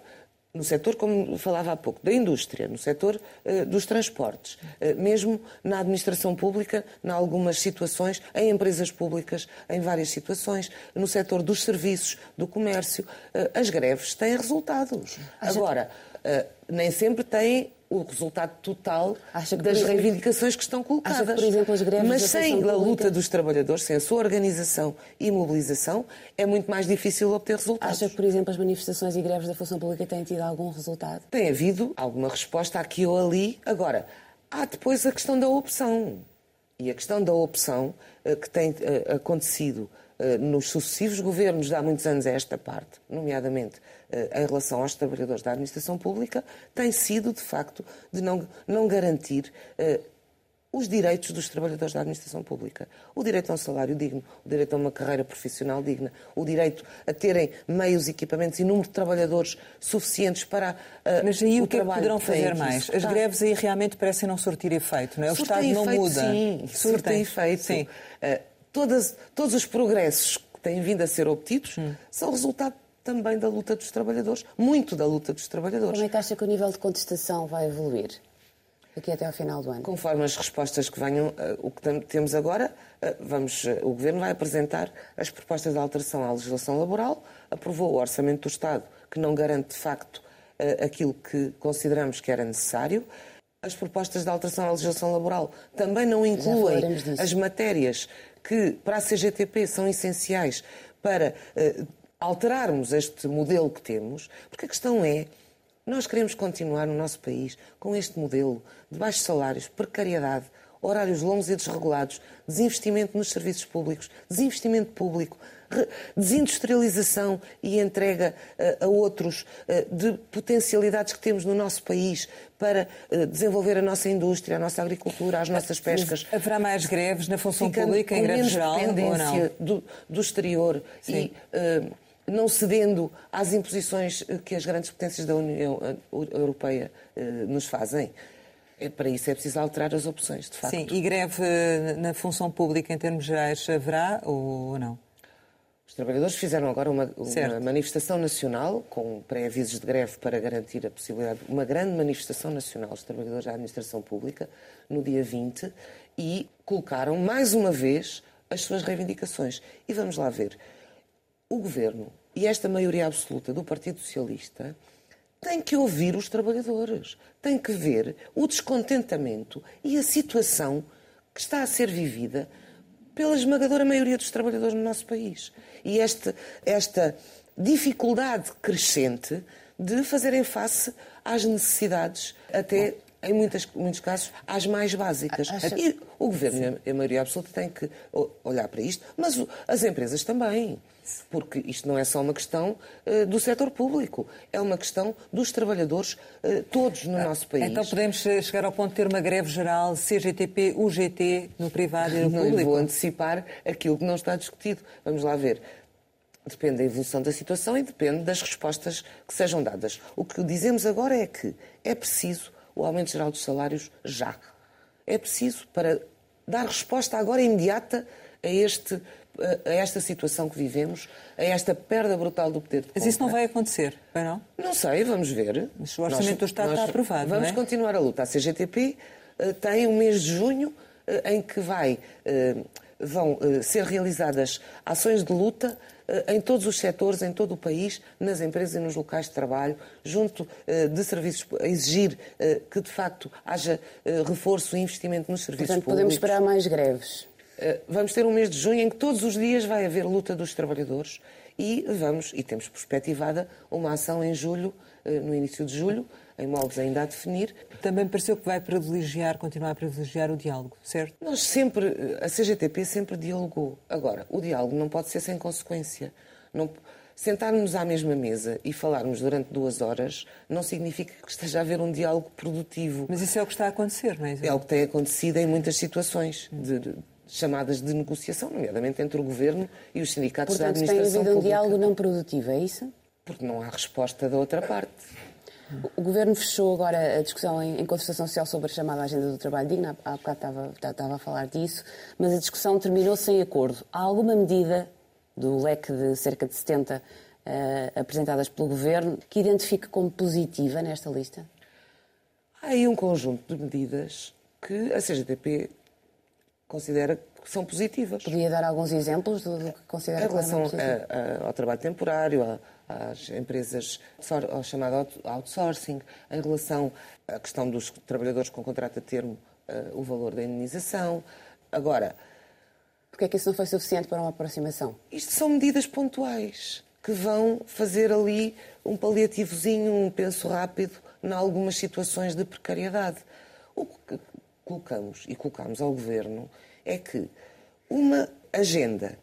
Speaker 2: no setor, como falava há pouco, da indústria, no setor uh, dos transportes, uh, mesmo na administração pública, em algumas situações, em empresas públicas, em várias situações, no setor dos serviços, do comércio, uh, as greves têm resultados. Agora, nem sempre têm o resultado total que, das reivindicações que estão colocadas.
Speaker 3: Que, por exemplo, as greves
Speaker 2: Mas sem
Speaker 3: a
Speaker 2: luta dos trabalhadores, sem a sua organização e mobilização, é muito mais difícil obter resultados.
Speaker 3: Acha que, por exemplo, as manifestações e greves da função pública têm tido algum resultado?
Speaker 2: Tem havido alguma resposta aqui ou ali. Agora, há depois a questão da opção. E a questão da opção eh, que tem eh, acontecido nos sucessivos governos de há muitos anos a esta parte, nomeadamente em relação aos trabalhadores da administração pública, tem sido, de facto, de não, não garantir os direitos dos trabalhadores da administração pública. O direito a um salário digno, o direito a uma carreira profissional digna, o direito a terem meios, equipamentos e número de trabalhadores suficientes para uh,
Speaker 1: Mas aí o, que é que poderão fazer mais? As greves aí realmente parecem não sortir efeito, não é? O Estado não
Speaker 2: efeito,
Speaker 1: muda.
Speaker 2: Sim, surtem efeito. Sim. Uh, todas, todos os progressos que têm vindo a ser obtidos hum. são resultado também da luta dos trabalhadores, muito da luta dos trabalhadores.
Speaker 3: Como é que acha que o nível de contestação vai evoluir? aqui até ao final do ano?
Speaker 2: Conforme as respostas que venham, uh, o que temos agora, uh, vamos, uh, o Governo vai apresentar as propostas de alteração à legislação laboral, aprovou o Orçamento do Estado, que não garante de facto aquilo que consideramos que era necessário. As propostas de alteração à legislação laboral também não incluem as matérias que para a CGTP são essenciais para alterarmos este modelo que temos, porque a questão é nós queremos continuar no nosso país com este modelo de baixos salários, precariedade, horários longos e desregulados, desinvestimento nos serviços públicos, desinvestimento público, desindustrialização e entrega uh, a outros uh, de potencialidades que temos no nosso país para uh, desenvolver a nossa indústria, a nossa agricultura, as nossas pescas.
Speaker 1: Haverá mais greves na função pública, em greve geral, ou não?
Speaker 2: Do, do exterior Sim. e não cedendo às imposições que as grandes potências da União Europeia nos fazem. É, para isso é preciso alterar as opções, de facto.
Speaker 1: Sim, e greve na função pública em termos gerais haverá ou não?
Speaker 2: Os trabalhadores fizeram agora uma, uma manifestação nacional, com pré-avisos de greve para garantir a possibilidade, uma grande manifestação nacional dos trabalhadores da administração pública, no dia 20, e colocaram mais uma vez as suas reivindicações. E vamos lá ver. O governo e esta maioria absoluta do Partido Socialista tem que ouvir os trabalhadores, tem que ver o descontentamento e a situação que está a ser vivida pela esmagadora maioria dos trabalhadores no nosso país. E este, esta dificuldade crescente de fazerem face às necessidades, até em muitas, muitos casos, às mais básicas. Acha... E o governo e a maioria absoluta têm que olhar para isto, mas as empresas também porque isto não é só uma questão uh, do setor público, é uma questão dos trabalhadores uh, todos no ah, nosso país.
Speaker 1: Então podemos chegar ao ponto de ter uma greve geral CGTP, UGT, no privado e no
Speaker 2: não
Speaker 1: público?
Speaker 2: Não vou antecipar aquilo que não está discutido. Vamos lá ver. Depende da evolução da situação e depende das respostas que sejam dadas. O que dizemos agora é que é preciso o aumento geral dos salários já. É preciso para dar resposta agora imediata a este a esta situação que vivemos, a esta perda brutal do poder de compra.
Speaker 1: Mas isso não vai acontecer, vai não?
Speaker 2: Não sei, vamos ver.
Speaker 1: Mas o Orçamento nós, do Estado está aprovado,
Speaker 2: Vamos
Speaker 1: é?
Speaker 2: continuar a luta. A CGTP uh, tem um mês de junho uh, em que vai, uh, vão ser realizadas ações de luta em todos os setores, em todo o país, nas empresas e nos locais de trabalho, junto de serviços, a exigir que de facto haja reforço e investimento nos serviços
Speaker 3: Portanto,
Speaker 2: públicos.
Speaker 3: podemos esperar mais greves.
Speaker 2: Eh, vamos ter um mês de junho em que todos os dias vai haver luta dos trabalhadores e vamos, e temos perspectivada, uma ação em julho, eh, no início de julho, em moldes ainda a definir.
Speaker 1: Também pareceu que vai privilegiar, continuar a privilegiar o diálogo, certo?
Speaker 2: Nós sempre, a CGTP sempre dialogou. Agora, o diálogo não pode ser sem consequência. Não, sentarmos à mesma mesa e falarmos durante duas horas não significa que esteja a haver um diálogo produtivo.
Speaker 1: Mas isso é o que está a acontecer, não é?
Speaker 2: É o que tem acontecido em muitas situações de, de chamadas de negociação, nomeadamente entre o Governo e os sindicatos
Speaker 3: Portanto,
Speaker 2: da administração
Speaker 3: tem havido
Speaker 2: um
Speaker 3: diálogo não produtivo, é isso?
Speaker 2: Porque não há resposta da outra parte.
Speaker 3: O Governo fechou agora a discussão em, concertação social sobre a chamada Agenda do Trabalho Digno, há bocado estava, estava a falar disso, mas a discussão terminou sem acordo. Há alguma medida do leque de cerca de 70 uh, eh, apresentadas pelo Governo que identifique como positiva nesta lista?
Speaker 2: Há aí um conjunto de medidas que a CGTP considera que são positivas.
Speaker 3: Podia dar alguns exemplos do, do que considera
Speaker 2: Em relação a, a, ao trabalho temporário, às empresas, ao chamado outsourcing, em relação à questão dos trabalhadores com contrato a termo, uh, o valor da indenização. Agora.
Speaker 3: Porquê é que isso não foi suficiente para uma aproximação?
Speaker 2: Isto são medidas pontuais que vão fazer ali um paliativozinho, um penso rápido, em algumas situações de precariedade. O que colocamos e colocamos ao Governo é que uma agenda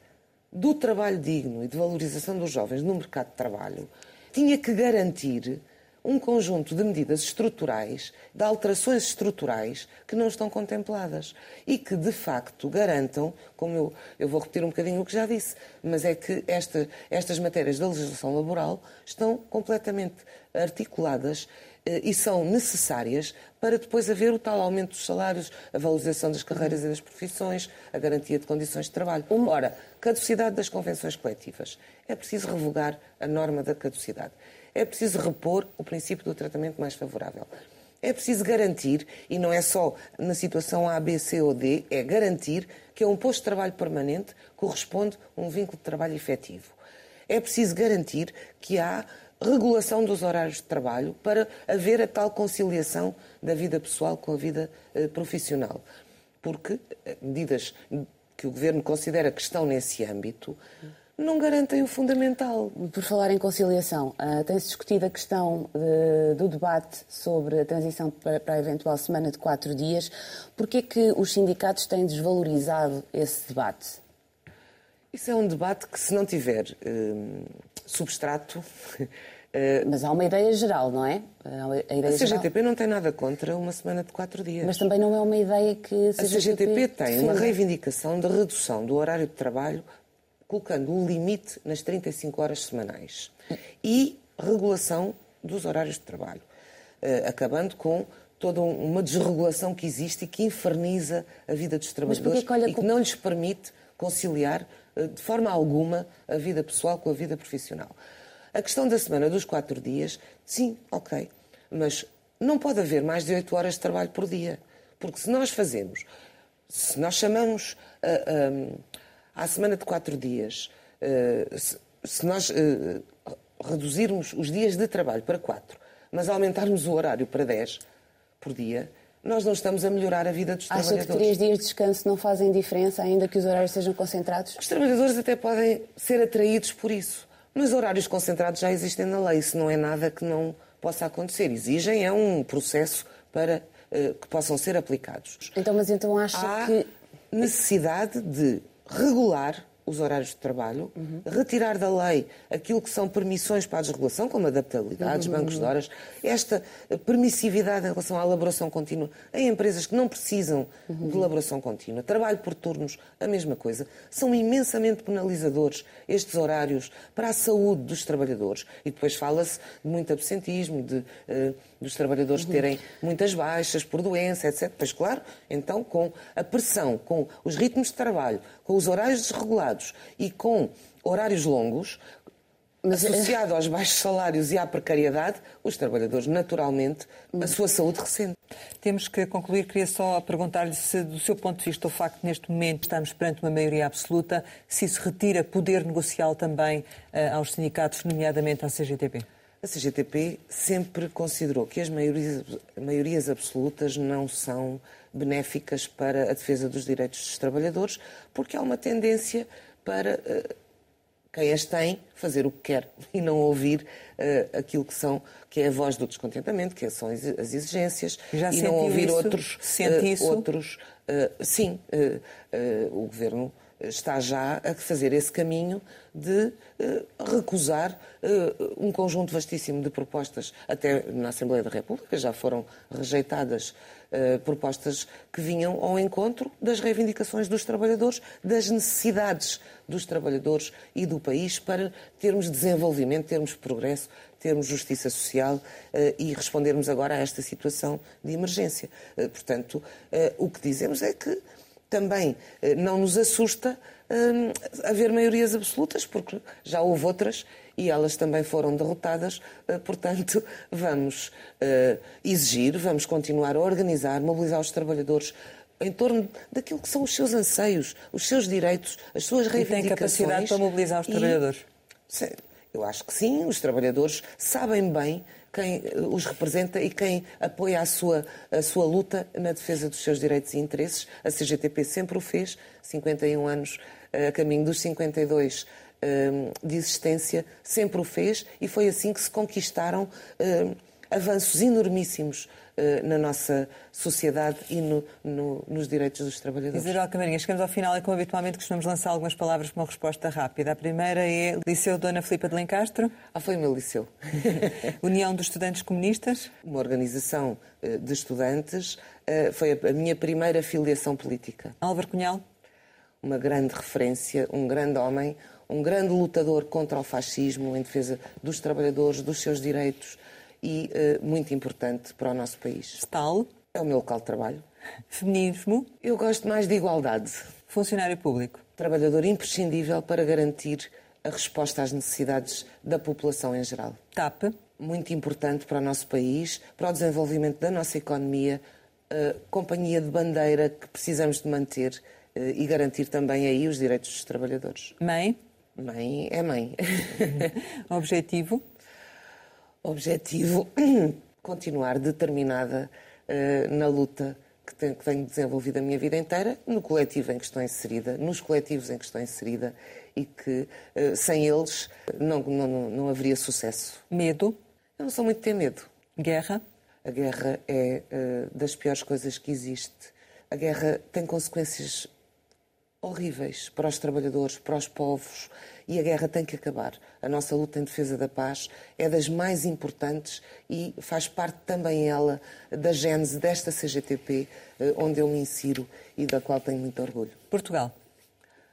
Speaker 2: do trabalho digno e de valorização dos jovens no mercado de trabalho tinha que garantir um conjunto de medidas estruturais, de alterações estruturais que não estão contempladas e que, de facto, garantam, como eu, eu vou repetir um bocadinho o que já disse, mas é que esta, estas matérias da legislação laboral estão completamente articuladas e são necessárias para depois haver o tal aumento dos salários, a valorização das carreiras e das profissões, a garantia de condições de trabalho. Ora, caducidade das convenções coletivas. É preciso revogar a norma da caducidade. É preciso repor o princípio do tratamento mais favorável. É preciso garantir, e não é só na situação A, B, C ou D, é garantir que a um posto de trabalho permanente corresponde um vínculo de trabalho efetivo. É preciso garantir que há regulação dos horários de trabalho para haver a tal conciliação da vida pessoal com a vida eh, profissional. Porque eh, medidas que o Governo considera que estão nesse âmbito não garantem o fundamental.
Speaker 3: Por falar em conciliação, uh, tem-se discutido a questão de, do debate sobre a transição para, para, a eventual semana de quatro dias. Por que é que os sindicatos têm desvalorizado esse debate?
Speaker 2: Isso é um debate que, se não tiver uh, substrato.
Speaker 3: Mas há uma ideia geral, não é?
Speaker 2: A, a CGTP geral... não tem nada contra uma semana de quatro dias.
Speaker 3: Mas também não é uma ideia que
Speaker 2: a CGTP, a CGTP tem defende. uma reivindicação de redução do horário de trabalho colocando um limite nas 35 horas semanais e regulação dos horários de trabalho, uh, acabando com toda uma desregulação que existe e que inferniza a vida dos trabalhadores que olha, e que não lhes permite conciliar de forma alguma a vida pessoal com a vida profissional. A questão da semana dos quatro dias, sim, ok, mas não pode haver mais de oito horas de trabalho por dia. Porque se nós fazemos, se nós chamamos uh, uh, à semana de quatro dias, se, se, nós reduzirmos os dias de trabalho para quatro, mas aumentarmos o horário para dez por dia, nós não estamos a melhorar a vida dos
Speaker 3: Acha
Speaker 2: trabalhadores.
Speaker 3: Acha que três dias de descanso não fazem diferença, ainda que os horários sejam concentrados?
Speaker 2: Os trabalhadores até podem ser atraídos por isso. Mas horários concentrados já existem na lei. Isso não é nada que não possa acontecer. Exigem é um processo para uh, que possam ser aplicados.
Speaker 3: Então, mas então acha
Speaker 2: Há
Speaker 3: que
Speaker 2: necessidade de regular os horários de trabalho, uhum. retirar da lei aquilo que são permissões para a desregulação, como adaptabilidades, uhum. bancos de horas, esta permissividade em relação à elaboração contínua em empresas que não precisam uhum. de elaboração contínua, trabalho por turnos, a mesma coisa, são imensamente penalizadores estes horários para a saúde dos trabalhadores. E depois fala-se de muito absentismo, de, uh, dos trabalhadores uhum. terem muitas baixas por doença, etc. Pois claro, então com a pressão, com os ritmos de trabalho, com os horários desregulados e com horários longos, mas, associado aos baixos salários e à precariedade, os trabalhadores, naturalmente, a sua saúde ressente.
Speaker 1: Temos que concluir. Queria só perguntar-lhe se, do seu ponto de vista, o facto de neste momento estamos perante uma maioria absoluta, se isso retira poder negocial também uh, aos sindicatos, nomeadamente à CGTP?
Speaker 2: A CGTP sempre considerou que as maiorias, maiorias absolutas não são benéficas para a defesa dos direitos dos trabalhadores, porque há uma tendência para uh, quem as tem fazer o que quer e não ouvir uh, aquilo que são que é a voz do descontentamento, que são as exigências
Speaker 1: Já
Speaker 2: e não ouvir
Speaker 1: isso?
Speaker 2: outros
Speaker 1: Sente uh, isso?
Speaker 2: outros sim o governo está já a fazer esse caminho de uh, recusar uh, um conjunto vastíssimo de propostas. Até na Assembleia da República já foram rejeitadas uh, propostas que vinham ao encontro das reivindicações dos trabalhadores, das necessidades dos trabalhadores e do país para termos desenvolvimento, termos progresso, termos justiça social e respondermos agora a esta situação de emergência. portanto, o que dizemos é que também eh, não nos assusta hum, haver maiorias absolutas, porque já houve outras e elas também foram derrotadas. Eh, portanto, vamos eh, exigir, vamos continuar a organizar, mobilizar os trabalhadores em torno daquilo que são os seus anseios, os seus direitos, as suas reivindicações.
Speaker 1: E tem capacidade para mobilizar os trabalhadores?
Speaker 2: E, eu acho que sim, os trabalhadores sabem bem quem eh, os representa e quem apoia a sua, a sua luta na defesa dos seus direitos e interesses. A CGTP sempre o fez, 51 anos eh, a caminho dos 52 eh, de existência, sempre o fez e foi assim que se conquistaram avanços enormíssimos uh, na nossa sociedade e no, no, nos direitos dos trabalhadores.
Speaker 1: Isabel Camarinha, chegamos ao final e, como habitualmente, costumamos lançar algumas palavras para uma resposta rápida. A primeira é Liceu Dona Filipa de Lencastro.
Speaker 2: Ah, foi o meu liceu.
Speaker 1: União dos Estudantes Comunistas.
Speaker 2: Uma organização uh, de estudantes. Uh, foi a, a minha primeira filiação política.
Speaker 1: Álvaro Cunhal.
Speaker 2: Uma grande referência, um grande homem, um grande lutador contra o fascismo, em defesa dos trabalhadores, dos seus direitos, e uh, muito importante para o nosso país.
Speaker 1: Stal?
Speaker 2: É o meu local de trabalho.
Speaker 1: Feminismo?
Speaker 2: Eu gosto mais de igualdade.
Speaker 1: Funcionário público?
Speaker 2: Trabalhador imprescindível para garantir a resposta às necessidades da população em geral.
Speaker 1: TAP?
Speaker 2: Muito importante para o nosso país, para o desenvolvimento da nossa economia, uh, companhia de bandeira que precisamos de manter uh, e garantir também aí os direitos dos trabalhadores.
Speaker 1: Mãe?
Speaker 2: Mãe é mãe.
Speaker 1: Objetivo?
Speaker 2: Objetivo continuar determinada uh, na luta que tenho, que tenho, desenvolvido a minha vida inteira, no coletivo em que estou inserida, nos coletivos em que estou inserida e que uh, sem eles não, não, não haveria sucesso.
Speaker 1: Medo?
Speaker 2: Eu não sou muito de ter medo.
Speaker 1: Guerra?
Speaker 2: A guerra é uh, das piores coisas que existe. A guerra tem consequências horríveis para os trabalhadores, para os povos, e a guerra tem que acabar. A nossa luta em defesa da paz é das mais importantes e faz parte também ela da gênese desta CGTP, eh, onde eu me insiro e da qual tenho muito orgulho.
Speaker 1: Portugal.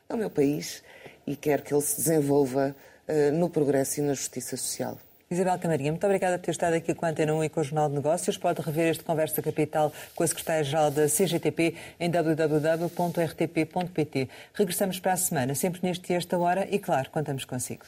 Speaker 2: É o meu país e quer que ele se desenvolva no progresso e na justiça social.
Speaker 1: Isabel Camarinha, muito obrigada por ter estado aqui com a Antena 1 e com o Jornal de Negócios. Pode rever este Conversa Capital com a Secretária-Geral da CGTP em www.rtp.pt. Regressamos para a semana, sempre neste e esta hora, e claro, contamos consigo.